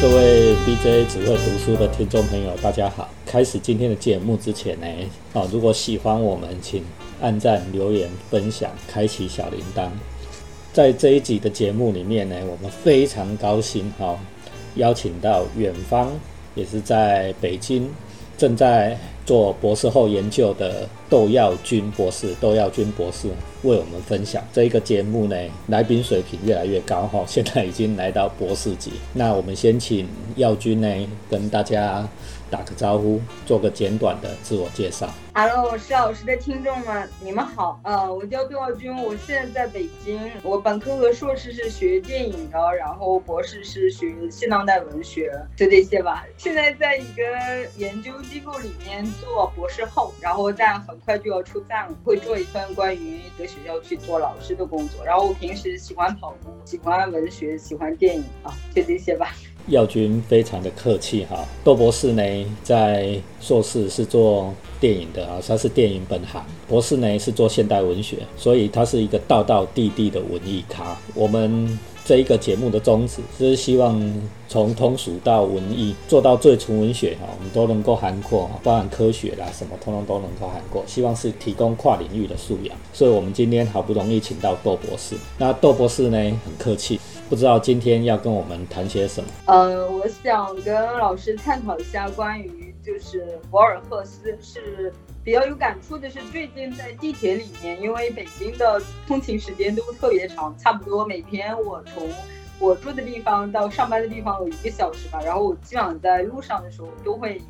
各位 BJ 只会读书的听众朋友，大家好！开始今天的节目之前呢，哦，如果喜欢我们，请按赞、留言、分享、开启小铃铛。在这一集的节目里面呢，我们非常高兴哈，邀请到远方，也是在北京正在做博士后研究的窦耀军博士，窦耀军博士为我们分享这一个节目呢，来宾水平越来越高哈，现在已经来到博士级。那我们先请耀军呢跟大家打个招呼，做个简短的自我介绍。Hello，施老师的听众们，你们好。呃，我叫杜耀军，我现在在北京。我本科和硕士是学电影的，然后博士是学现当代文学，就这些吧。现在在一个研究机构里面做博士后，然后但很快就要出站了，会做一份关于在学校去做老师的工作。然后我平时喜欢跑步，喜欢文学，喜欢电影啊，就这些吧。耀军非常的客气哈，窦博士呢在硕士是做电影的啊，他是电影本行，博士呢是做现代文学，所以他是一个道道地地的文艺咖。我们这一个节目的宗旨就是希望从通俗到文艺，做到最纯文学哈，我们都能够涵括，包含科学啦什么，通通都能够涵括。希望是提供跨领域的素养，所以我们今天好不容易请到窦博士。那窦博士呢很客气。不知道今天要跟我们谈些什么？呃，我想跟老师探讨一下关于就是博尔赫斯是比较有感触的是，最近在地铁里面，因为北京的通勤时间都特别长，差不多每天我从我住的地方到上班的地方有一个小时吧，然后我基本上在路上的时候都会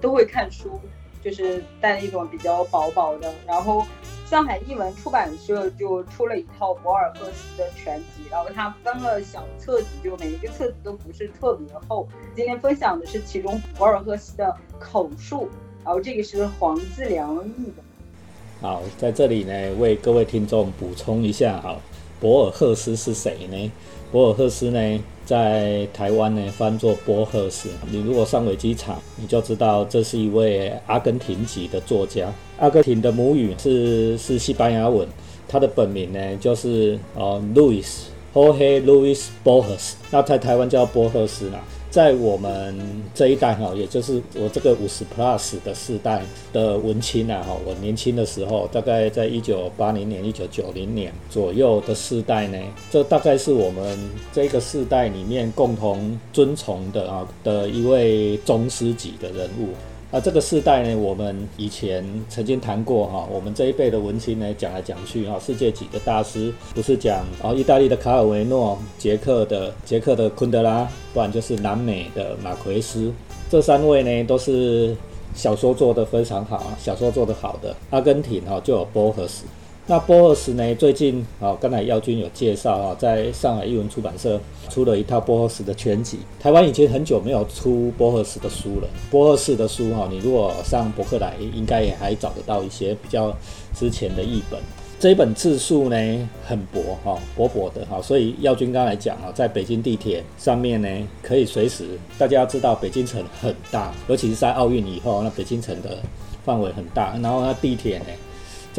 都会看书，就是带一种比较薄薄的，然后。上海译文出版社就出了一套博尔赫斯的全集，然后它分了小册子，就每一个册子都不是特别厚。今天分享的是其中博尔赫斯的口述，然后这个是黄自良译的。好，在这里呢，为各位听众补充一下，哈，博尔赫斯是谁呢？博尔赫斯呢，在台湾呢翻作波赫斯。你如果上维机场，你就知道这是一位阿根廷籍的作家。阿根廷的母语是是西班牙文，他的本名呢就是呃 Louis Jorge Luis Borges，那在台湾叫波赫斯啦。在我们这一代哈，也就是我这个五十 plus 的世代的文青啊哈，我年轻的时候，大概在一九八零年、一九九零年左右的世代呢，这大概是我们这个世代里面共同尊崇的啊的一位宗师级的人物。啊，这个世代呢，我们以前曾经谈过哈，我们这一辈的文青呢，讲来讲去哈，世界几个大师不是讲哦，意大利的卡尔维诺，捷克的捷克的昆德拉，不然就是南美的马奎斯，这三位呢都是小说做得非常好啊，小说做得好的。阿根廷哈就有波赫斯，那波赫斯呢最近啊，刚才耀军有介绍啊，在上海译文出版社。出了一套波赫斯的全集，台湾已经很久没有出波赫斯的书了。波赫斯的书哈，你如果上博客来，应该也还找得到一些比较之前的译本。这一本字数呢很薄哈，薄薄的哈，所以耀军刚才讲啊，在北京地铁上面呢，可以随时。大家要知道北京城很大，尤其是在奥运以后，那北京城的范围很大，然后那地铁呢。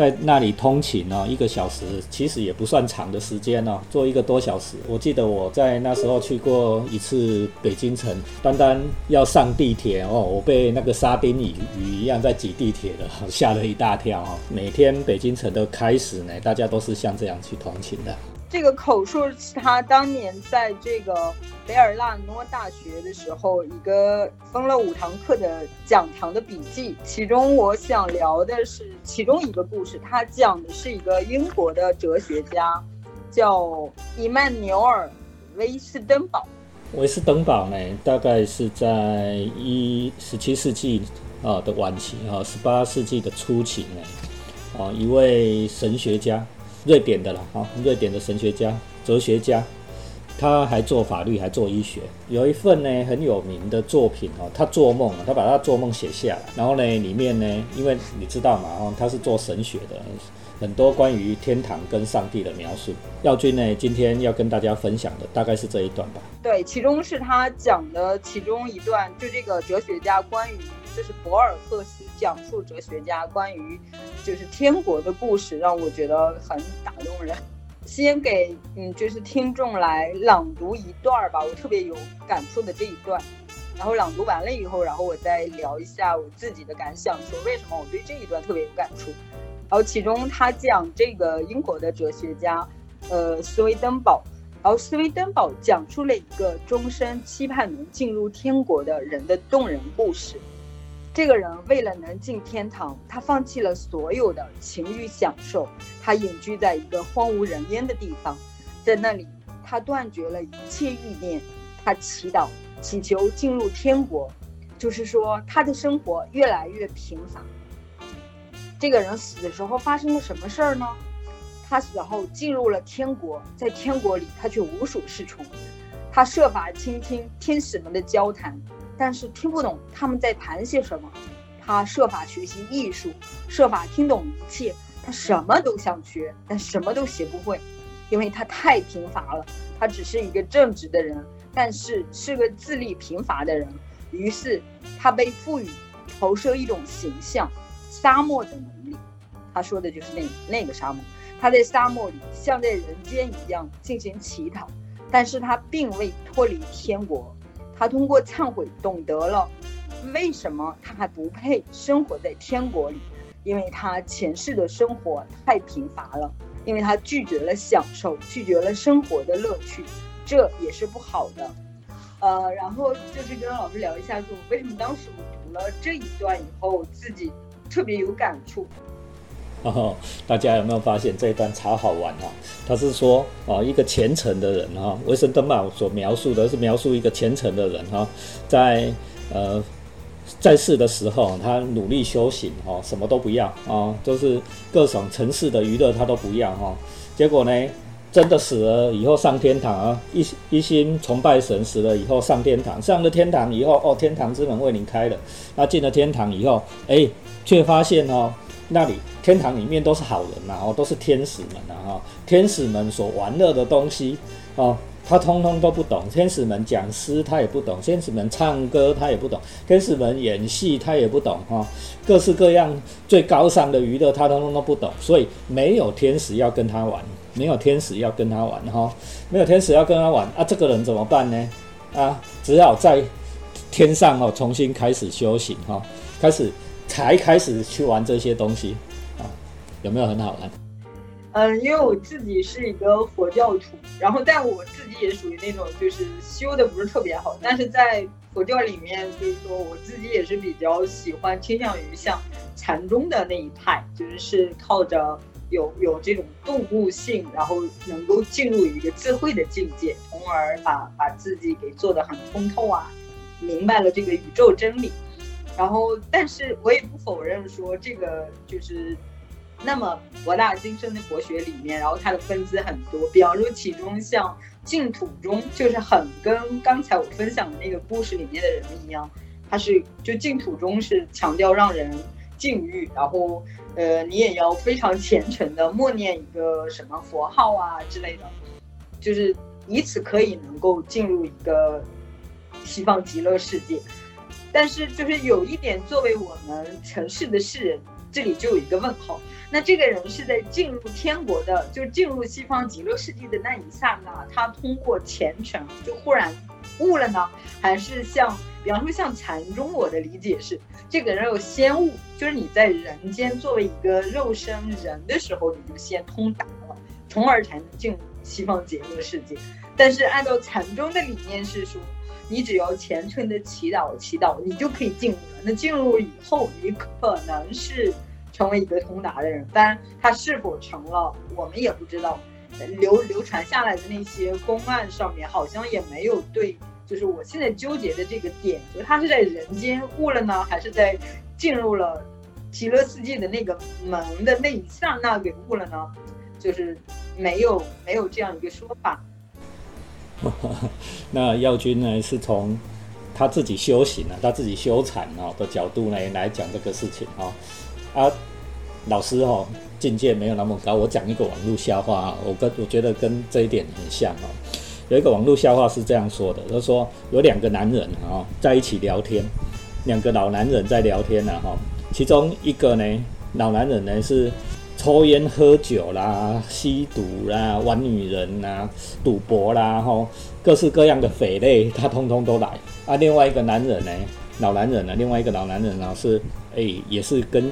在那里通勤哦，一个小时其实也不算长的时间哦，坐一个多小时。我记得我在那时候去过一次北京城，单单要上地铁哦，我被那个沙丁鱼鱼一样在挤地铁的，吓了一大跳哦。每天北京城的开始呢，大家都是像这样去通勤的。这个口述是他当年在这个贝尔纳诺大学的时候，一个分了五堂课的讲堂的笔记。其中我想聊的是其中一个故事，他讲的是一个英国的哲学家，叫伊曼纽尔·威斯登堡。威斯登堡呢，大概是在一十七世纪啊的晚期啊，十八世纪的初期呢，啊一位神学家。瑞典的啦，哈，瑞典的神学家、哲学家，他还做法律，还做医学。有一份呢很有名的作品哦，他做梦，他把他做梦写下来，然后呢里面呢，因为你知道嘛，哦，他是做神学的，很多关于天堂跟上帝的描述。耀军呢今天要跟大家分享的大概是这一段吧。对，其中是他讲的其中一段，就这个哲学家关于。这是博尔赫斯讲述哲学家关于就是天国的故事，让我觉得很打动人。先给嗯，就是听众来朗读一段吧，我特别有感触的这一段。然后朗读完了以后，然后我再聊一下我自己的感想，说为什么我对这一段特别有感触。然后其中他讲这个英国的哲学家，呃，斯威登堡。然后斯威登堡讲出了一个终身期盼能进入天国的人的动人故事。这个人为了能进天堂，他放弃了所有的情欲享受，他隐居在一个荒无人烟的地方，在那里他断绝了一切欲念，他祈祷祈求进入天国，就是说他的生活越来越平凡。这个人死的时候发生了什么事儿呢？他死后进入了天国，在天国里他却无所适从，他设法倾听天使们的交谈。但是听不懂他们在谈些什么，他设法学习艺术，设法听懂一切。他什么都想学，但什么都学不会，因为他太贫乏了。他只是一个正直的人，但是是个自立贫乏的人。于是他被赋予投射一种形象——沙漠的能力。他说的就是那那个沙漠。他在沙漠里像在人间一样进行乞讨，但是他并未脱离天国。他通过忏悔懂得了为什么他还不配生活在天国里，因为他前世的生活太贫乏了，因为他拒绝了享受，拒绝了生活的乐趣，这也是不好的。呃，然后就是跟老师聊一下，说为什么当时我读了这一段以后，自己特别有感触。哦，大家有没有发现这一段超好玩啊？他是说啊，一个虔诚的人哈，维森登堡所描述的是描述一个虔诚的人哈，在呃在世的时候，他努力修行哈，什么都不要啊，就是各种尘世的娱乐他都不要哈。结果呢，真的死了以后上天堂啊，一一心崇拜神，死了以后上天堂，上了天堂以后哦，天堂之门为您开了。那进了天堂以后，哎，却发现哦。那里天堂里面都是好人呐，哦，都是天使们呐，哈，天使们所玩乐的东西，哦，他通通都不懂。天使们讲诗他也不懂，天使们唱歌他也不懂，天使们演戏他也不懂，哈，各式各样最高尚的娱乐他通通都不懂，所以没有天使要跟他玩，没有天使要跟他玩，哈，没有天使要跟他玩啊，这个人怎么办呢？啊，只好在天上哦重新开始修行，哈，开始。才开始去玩这些东西，有没有很好玩？嗯，因为我自己是一个佛教徒，然后但我自己也属于那种就是修的不是特别好，但是在佛教里面，就是说我自己也是比较喜欢倾向于像禅宗的那一派，就是是靠着有有这种动物性，然后能够进入一个智慧的境界，从而把把自己给做的很通透啊，明白了这个宇宙真理。然后，但是我也不否认说这个就是那么博大精深的佛学里面，然后它的分支很多。比方说，其中像净土宗，就是很跟刚才我分享的那个故事里面的人一样，他是就净土宗是强调让人禁欲，然后呃，你也要非常虔诚的默念一个什么佛号啊之类的，就是以此可以能够进入一个西方极乐世界。但是就是有一点，作为我们城市的世人，这里就有一个问号。那这个人是在进入天国的，就进入西方极乐世界的那一刹那，他通过虔诚就忽然悟了呢？还是像，比方说像禅宗，我的理解是，这个人有先悟，就是你在人间作为一个肉身人的时候，你就先通达了，从而才能进入西方极乐世界。但是按照禅宗的理念是说。你只要虔诚的祈祷，祈祷你就可以进入了。那进入以后，你可能是成为一个通达的人，当然他是否成了，我们也不知道。流流传下来的那些公案上面，好像也没有对，就是我现在纠结的这个点，就是他是在人间悟了呢，还是在进入了极乐世界的那个门的那一刹那给悟了呢？就是没有没有这样一个说法。那耀军呢，是从他自己修行啊，他自己修禅啊的角度呢来讲这个事情啊。啊，老师哈境界没有那么高，我讲一个网络笑话啊，我跟我觉得跟这一点很像啊。有一个网络笑话是这样说的，他说有两个男人啊在一起聊天，两个老男人在聊天呢哈，其中一个呢老男人呢是。抽烟喝酒啦、吸毒啦、玩女人啦、赌博啦，吼，各式各样的匪类，他通通都来。啊，另外一个男人呢，老男人呢，另外一个老男人呢，是哎，也是跟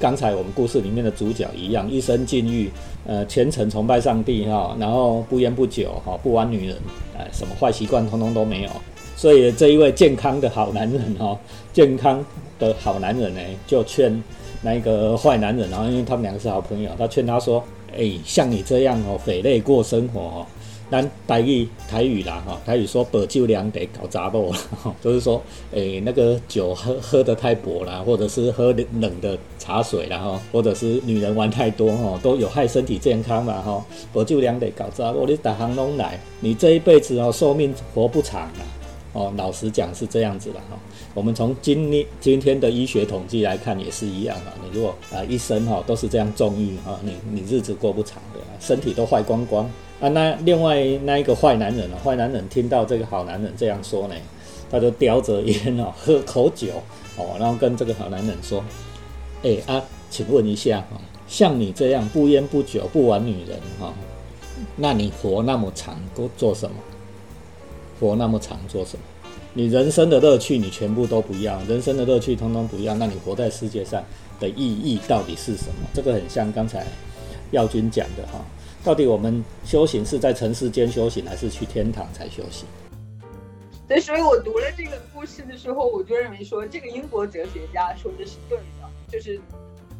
刚才我们故事里面的主角一样，一生禁欲，呃，虔诚崇拜上帝哈，然后不烟不酒哈，不玩女人，哎，什么坏习惯通通都没有。所以这一位健康的好男人哈，健康的好男人呢，就劝。那一个坏男人，然后因为他们两个是好朋友，他劝他说：“哎，像你这样哦，匪类过生活哦，那台语台语啦哈，台语说薄酒凉得搞杂波，就是说，哎，那个酒喝喝得太薄了，或者是喝冷的茶水然后或者是女人玩太多哈，都有害身体健康嘛哈，薄酒凉得搞杂波，你打行拢来，你这一辈子哦，寿命活不长啊，哦，老实讲是这样子的哈。”我们从今天今天的医学统计来看，也是一样啊。你如果啊一生哈都是这样纵欲啊，你你日子过不长的，身体都坏光光啊。那另外那一个坏男人啊，坏男人听到这个好男人这样说呢，他就叼着烟哦，喝口酒哦，然后跟这个好男人说：“哎啊，请问一下哈，像你这样不烟不酒不玩女人哈，那你活那么长都做什么？活那么长做什么？”你人生的乐趣，你全部都不要，人生的乐趣通通不要，那你活在世界上的意义到底是什么？这个很像刚才耀军讲的哈，到底我们修行是在尘世间修行，还是去天堂才修行？对，所以我读了这个故事的时候，我就认为说，这个英国哲学家说的是对的，就是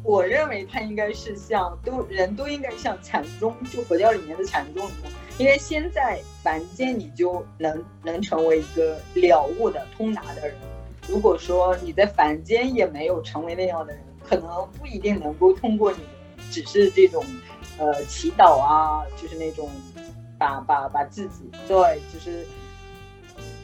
我认为他应该是像都人都应该像禅宗，就佛教里面的禅宗一样。因为先在凡间，你就能能成为一个了悟的通达的人。如果说你在凡间也没有成为那样的人，可能不一定能够通过你，只是这种，呃，祈祷啊，就是那种，把把把自己对，就是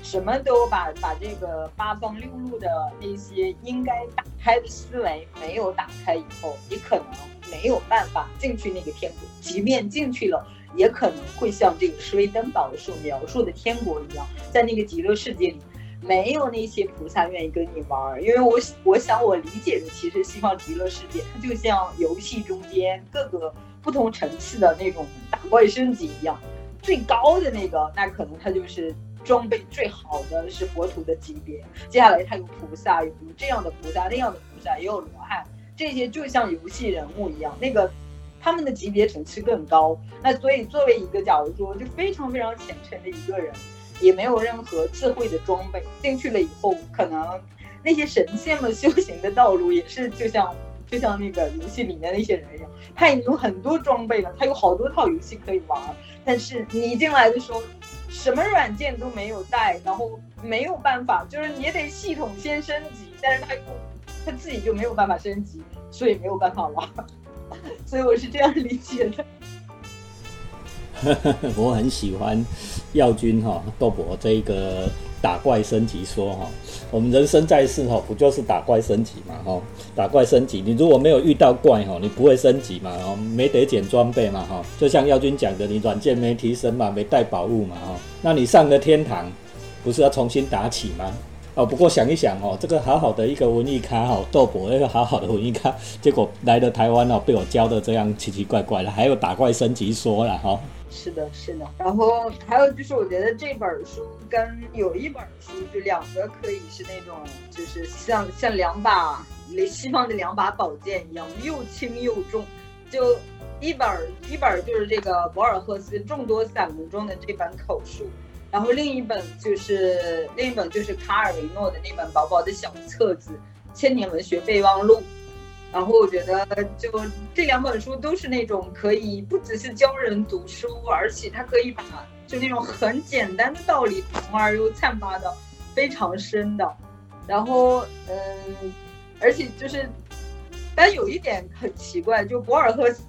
什么都把把这个八方六路的那些应该打开的思维没有打开以后，你可能没有办法进去那个天国，即便进去了。也可能会像这个施威登堡所描述的天国一样，在那个极乐世界里，没有那些菩萨愿意跟你玩。因为我我想我理解的，其实西方极乐世界它就像游戏中间各个不同层次的那种打怪升级一样，最高的那个那可能它就是装备最好的是佛土的级别，接下来它有菩萨，有这样的菩萨，那样的菩萨，也有罗汉，这些就像游戏人物一样，那个。他们的级别层次更高，那所以作为一个，假如说就非常非常虔诚的一个人，也没有任何智慧的装备进去了以后，可能那些神仙们修行的道路也是就像就像那个游戏里面那些人一样，他已经有很多装备了，他有好多套游戏可以玩，但是你一进来的时候，什么软件都没有带，然后没有办法，就是你得系统先升级，但是他又他自己就没有办法升级，所以没有办法玩。所以我是这样理解的。我很喜欢耀军哈豆博这一个打怪升级说哈，我们人生在世哈不就是打怪升级嘛哈，打怪升级，你如果没有遇到怪哈，你不会升级嘛哈，没得捡装备嘛哈，就像耀军讲的，你软件没提升嘛，没带宝物嘛哈，那你上了天堂，不是要重新打起吗？哦，不过想一想哦，这个好好的一个文艺咖哦，豆博那个好好的文艺咖，结果来了台湾哦，被我教的这样奇奇怪怪的，还有打怪升级说了哈。是的，是的。然后还有就是，我觉得这本书跟有一本书，就两个可以是那种，就是像像两把西方的两把宝剑一样，又轻又重。就一本一本就是这个博尔赫斯众多散文中的这本口述。然后另一本就是另一本就是卡尔维诺的那本薄薄的小册子《千年文学备忘录》，然后我觉得就这两本书都是那种可以不只是教人读书，而且它可以把就那种很简单的道理，从而又散发的非常深的。然后嗯，而且就是，但有一点很奇怪，就博尔赫斯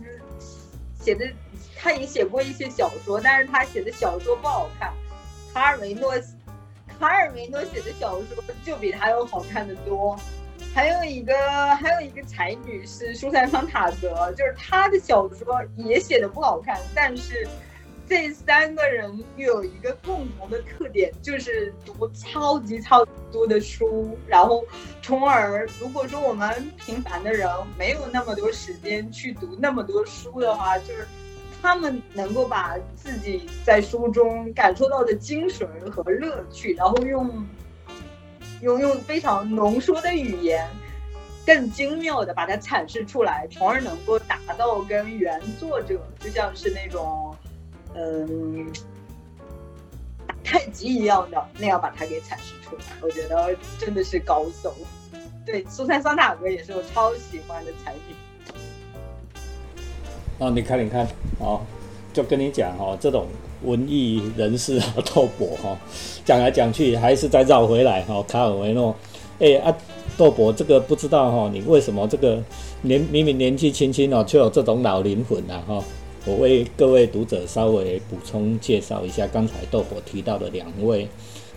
写的，他也写过一些小说，但是他写的小说不好看。卡尔维诺，卡尔维诺写的小说就比他要好看的多。还有一个，还有一个才女是舒珊·方塔泽，就是她的小说也写的不好看，但是这三个人有一个共同的特点，就是读超级超级多的书，然后从而如果说我们平凡的人没有那么多时间去读那么多书的话，就是他们能够把自己在书中感受到的精神和乐趣，然后用用用非常浓缩的语言。更精妙的把它阐释出来，从而能够达到跟原作者就像是那种，嗯，太极一样的那样把它给阐释出来。我觉得真的是高手。对，苏珊·桑塔格也是我超喜欢的才女。哦，你看，你看，哦，就跟你讲哦，这种文艺人士啊，透博哈，讲来讲去还是再绕回来哈，卡尔维诺，哎啊。豆博，这个不知道哈，你为什么这个年明明年纪轻轻哦，却有这种老灵魂呐哈？我为各位读者稍微补充介绍一下，刚才豆博提到的两位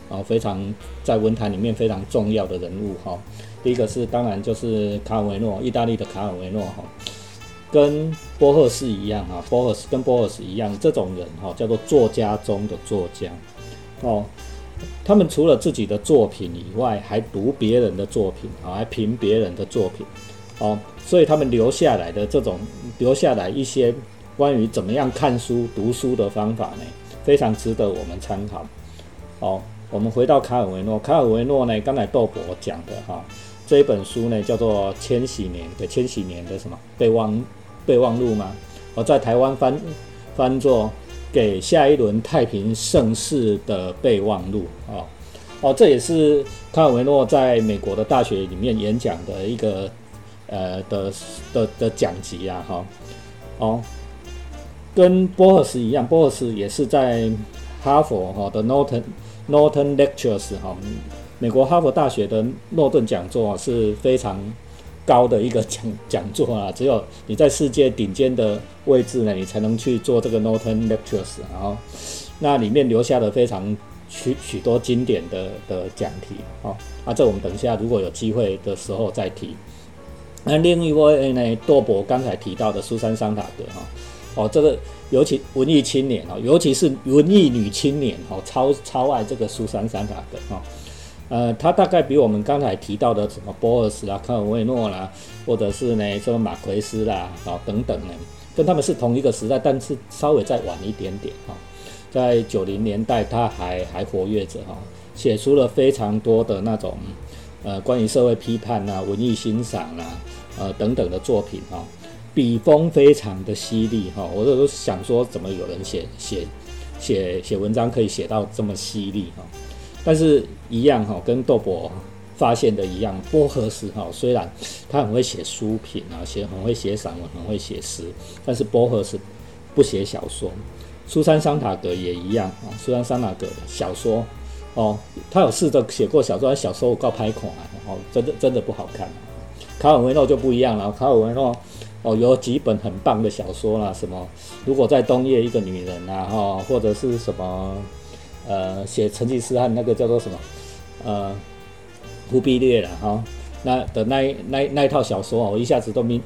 啊，非常在文坛里面非常重要的人物哈。第一个是当然就是卡尔维诺，意大利的卡尔维诺哈，跟波赫斯一样啊，波赫斯跟波赫斯一样，这种人哈叫做作家中的作家哦。他们除了自己的作品以外，还读别人的作品啊，还评别人的作品，哦，所以他们留下来的这种留下来一些关于怎么样看书、读书的方法呢，非常值得我们参考。哦，我们回到卡尔维诺，卡尔维诺呢，刚才豆博讲的哈，这一本书呢叫做《千禧年的千禧年的什么备忘备忘录》吗？我在台湾翻翻作。给下一轮太平盛世的备忘录啊，哦，这也是卡尔维诺在美国的大学里面演讲的一个呃的的的讲集啊，哈，哦，跟波尔斯一样，波尔斯也是在哈佛哈的 Norton Norton Lectures 哈，美国哈佛大学的诺顿讲座是非常。高的一个讲讲座啊，只有你在世界顶尖的位置呢，你才能去做这个 Norton Lectures。然后，那里面留下了非常许许多经典的的讲题。哦，啊，这我们等一下如果有机会的时候再提。那另一位呢，多博刚才提到的苏珊·桑塔格哈，哦，这个尤其文艺青年哦，尤其是文艺女青年哦，超超爱这个苏珊·桑塔格哦。呃，他大概比我们刚才提到的什么波尔斯啦、科尔维诺啦，或者是呢什么马奎斯啦，啊等等呢，跟他们是同一个时代，但是稍微再晚一点点哈。在九零年代，他还还活跃着哈，写出了非常多的那种呃关于社会批判啊、文艺欣赏啊、呃等等的作品哈，笔锋非常的犀利哈。我都想说，怎么有人写写写写文章可以写到这么犀利哈？但是，一样哈，跟豆博发现的一样，波和斯哈，虽然他很会写书评啊，写很会写散文，很会写诗，但是波和斯不写小说。苏珊·桑塔格也一样啊，苏珊·桑塔格小说哦，他有试着写过小说，但小说我告拍孔啊，哦，真的真的不好看。卡尔维诺就不一样了，卡尔维诺哦，有几本很棒的小说啦，什么如果在冬夜一个女人啊，哈，或者是什么。呃，写成吉思汗那个叫做什么？呃，忽必烈了哈。那的那那那一套小说啊，我一下子都名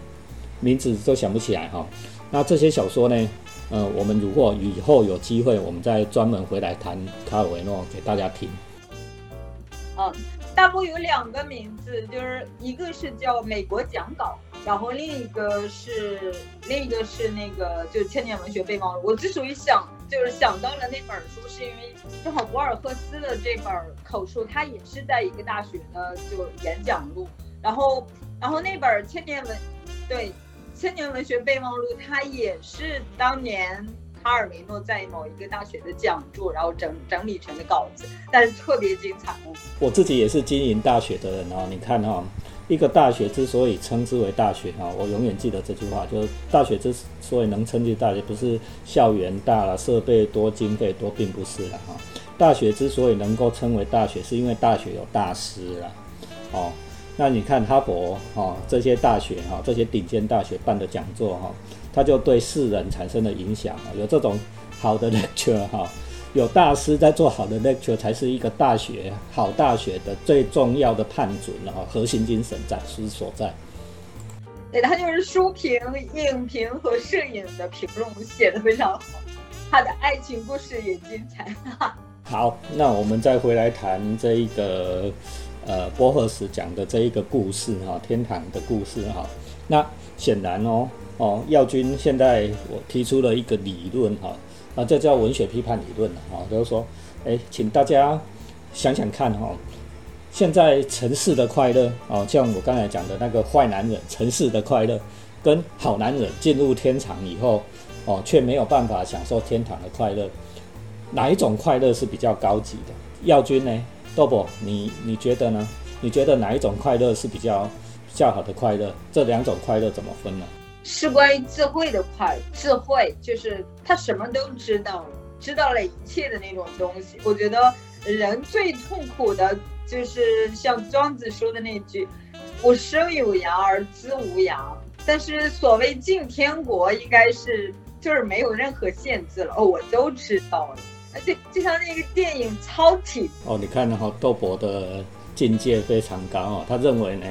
名字都想不起来哈。那这些小说呢，呃，我们如果以后有机会，我们再专门回来谈卡尔维诺给大家听。嗯，大部有两个名字，就是一个是叫美国讲稿。然后另一个是另一个是那个就千年文学备忘录。我之所以想就是想到了那本书，是因为正好博尔赫斯的这本口述，他也是在一个大学的就演讲录。然后然后那本千年文对千年文学备忘录，它也是当年卡尔维诺在某一个大学的讲座，然后整整理成的稿子，但是特别精彩。我自己也是经营大学的人哦，你看哈。一个大学之所以称之为大学哈，我永远记得这句话，就是大学之所以能称之为大学，不是校园大了、设备多、经费多，并不是了哈。大学之所以能够称为大学，是因为大学有大师了。哦，那你看哈佛哈这些大学哈，这些顶尖大学办的讲座哈，它就对世人产生了影响有这种好的 lecture 哈。有大师在做好的 lecture 才是一个大学好大学的最重要的判准然后核心精神在是所在。对，他就是书评、影评和摄影的评论写的非常好。他的爱情故事也精彩。好，那我们再回来谈这一个呃波赫斯讲的这一个故事哈，天堂的故事哈。那显然哦哦，耀军现在我提出了一个理论哈，啊，这叫文学批判理论哈，就是说，哎，请大家想想看哈，现在城市的快乐哦，像我刚才讲的那个坏男人，城市的快乐，跟好男人进入天堂以后哦，却没有办法享受天堂的快乐，哪一种快乐是比较高级的？耀军呢？豆博，你你觉得呢？你觉得哪一种快乐是比较？较好的快乐，这两种快乐怎么分呢？是关于智慧的快，智慧就是他什么都知道，知道了一切的那种东西。我觉得人最痛苦的就是像庄子说的那句“我生有涯而知无涯”。但是所谓进天国，应该是就是没有任何限制了哦，我都知道了。而且就像那个电影《超体》哦，你看哈，豆博的境界非常高哦，他认为呢。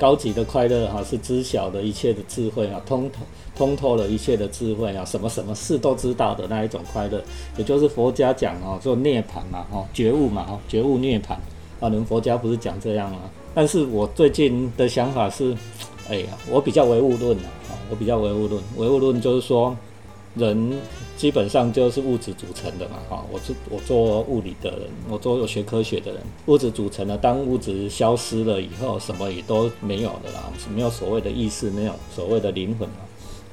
高级的快乐哈，是知晓的一切的智慧啊，通透通透了一切的智慧啊，什么什么事都知道的那一种快乐，也就是佛家讲哦，做涅槃嘛，哈，觉悟嘛，哈，觉悟涅槃啊，你们佛家不是讲这样吗？但是我最近的想法是，哎呀，我比较唯物论啊，我比较唯物论，唯物论就是说。人基本上就是物质组成的嘛，哈，我做我做物理的人，我做有学科学的人，物质组成的，当物质消失了以后，什么也都没有的啦，没有所谓的意识，没有所谓的灵魂了，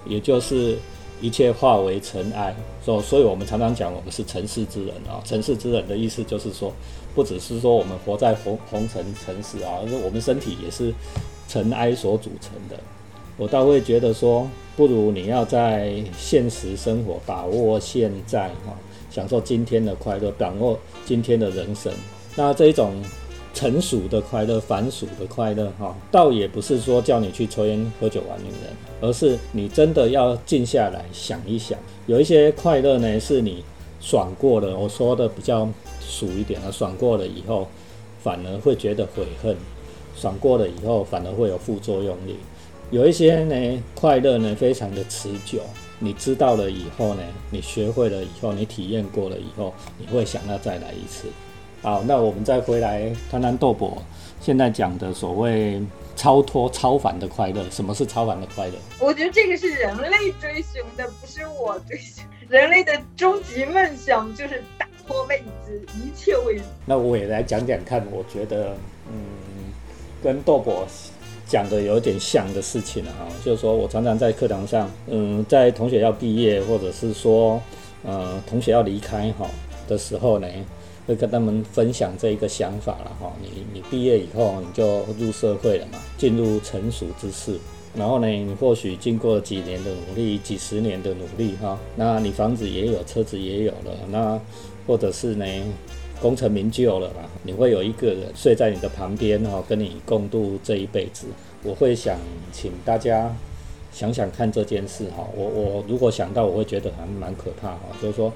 也就是一切化为尘埃。所所以，我们常常讲我们是尘世之人啊，尘世之人的意思就是说，不只是说我们活在红红尘尘世啊，而我们身体也是尘埃所组成的。我倒会觉得说，不如你要在现实生活把握现在哈，享受今天的快乐，掌握今天的人生。那这一种成熟的快乐、凡俗的快乐哈，倒也不是说叫你去抽烟、喝酒、玩女人，而是你真的要静下来想一想。有一些快乐呢，是你爽过了，我说的比较俗一点啊，爽过了以后，反而会觉得悔恨；爽过了以后，反而会有副作用力。有一些呢，快乐呢非常的持久。你知道了以后呢，你学会了以后，你体验过了以后，你会想要再来一次。好，那我们再回来谈谈豆博现在讲的所谓超脱、超凡的快乐。什么是超凡的快乐？我觉得这个是人类追寻的，不是我追寻。人类的终极梦想就是打破未知，一切未知。那我也来讲讲看，我觉得，嗯，跟豆博。讲的有点像的事情了哈，就是说我常常在课堂上，嗯，在同学要毕业或者是说，呃，同学要离开哈的时候呢，会跟他们分享这一个想法了哈。你你毕业以后你就入社会了嘛，进入成熟之世，然后呢，你或许经过几年的努力，几十年的努力哈，那你房子也有，车子也有了，那或者是呢？功成名就了嘛？你会有一个人睡在你的旁边哈，跟你共度这一辈子。我会想请大家想想看这件事哈。我我如果想到，我会觉得还蛮可怕哈。就是说，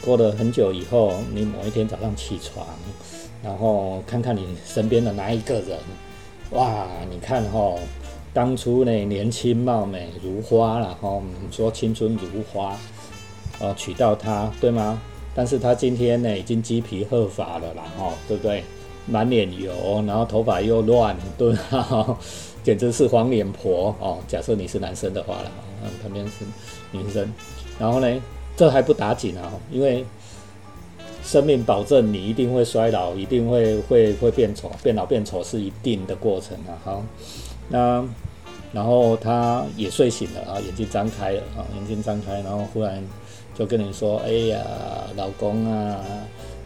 过了很久以后，你某一天早上起床，然后看看你身边的哪一个人，哇，你看哈，当初呢年轻貌美如花了哈，说青春如花，呃，娶到她，对吗？但是他今天呢，已经鸡皮鹤发了啦，哈，对不对？满脸油，然后头发又乱，对哈，简直是黄脸婆哦。假设你是男生的话了，哈，旁边是女生，然后呢，这还不打紧啊，因为生命保证你一定会衰老，一定会会会变丑，变老变丑是一定的过程啊。好，那然后他也睡醒了啊，眼睛张开了啊，眼睛张开，然后忽然。就跟你说，哎呀，老公啊，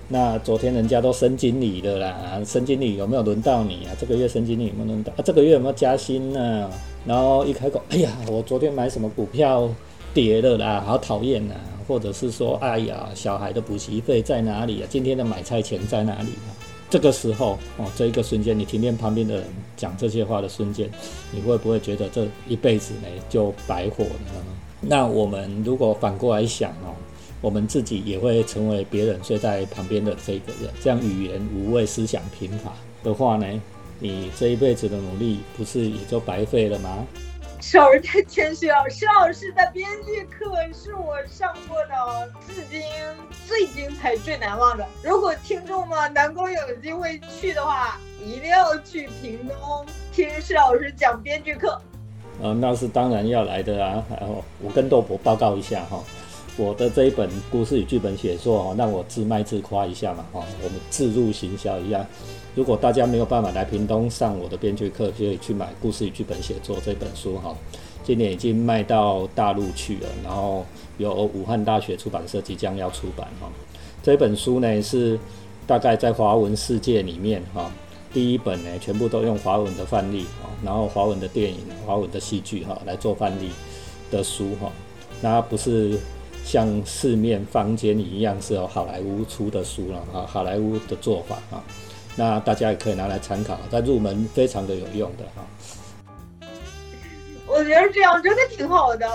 那昨天人家都升经理的啦，升经理有没有轮到你啊？这个月升经理有没有轮到？啊，这个月有没有加薪呢？然后一开口，哎呀，我昨天买什么股票跌了啦，好讨厌呐！或者是说，哎呀，小孩的补习费在哪里啊？今天的买菜钱在哪里啊？这个时候哦，这一个瞬间，你听见旁边的人讲这些话的瞬间，你会不会觉得这一辈子呢就白活了呢？那我们如果反过来想哦，我们自己也会成为别人睡在旁边的这个人，这样语言无味、思想贫乏的话呢，你这一辈子的努力不是也就白费了吗？少儿太谦虚了。石老师的编剧课是我上过的至今最精彩、最难忘的。如果听众们能够有机会去的话，一定要去屏东听施老师讲编剧课。呃，那是当然要来的啊。然后我跟豆博报告一下哈，我的这一本故事与剧本写作哈，让我自卖自夸一下嘛哈，我们自入行销一样。如果大家没有办法来屏东上我的编剧课，可以去买《故事与剧本写作》这本书哈。今年已经卖到大陆去了，然后由武汉大学出版社即将要出版哈。这本书呢是大概在华文世界里面哈，第一本呢全部都用华文的范例啊，然后华文的电影、华文的戏剧哈来做范例的书哈。那不是像市面坊间一样是有好莱坞出的书了啊，好莱坞的做法啊。那大家也可以拿来参考，在入门非常的有用的哈。我觉得这样真的挺好的，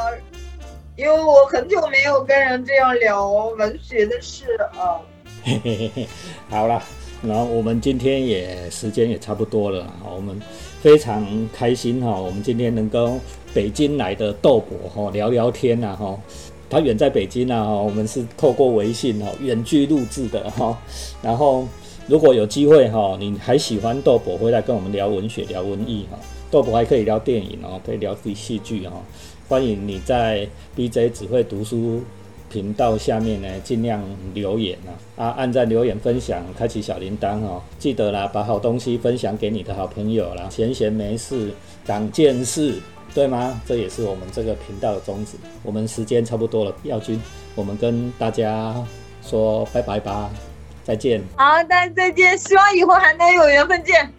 因为我很久没有跟人这样聊文学的事啊。嘿嘿嘿嘿，好了，然后我们今天也时间也差不多了，我们非常开心哈，我们今天能够北京来的豆博哈聊聊天呐哈，他远在北京呐啊，我们是透过微信哈远距录制的哈，然后。如果有机会哈，你还喜欢豆博，回来跟我们聊文学、聊文艺哈。豆博还可以聊电影哦，可以聊戏剧哈。欢迎你在 BJ 只会读书频道下面呢，尽量留言啊，啊，按赞、留言、分享、开启小铃铛哦。记得啦，把好东西分享给你的好朋友啦。闲闲没事长见识，对吗？这也是我们这个频道的宗旨。我们时间差不多了，耀军，我们跟大家说拜拜吧。再见，好大家，再见，希望以后还能有缘分见。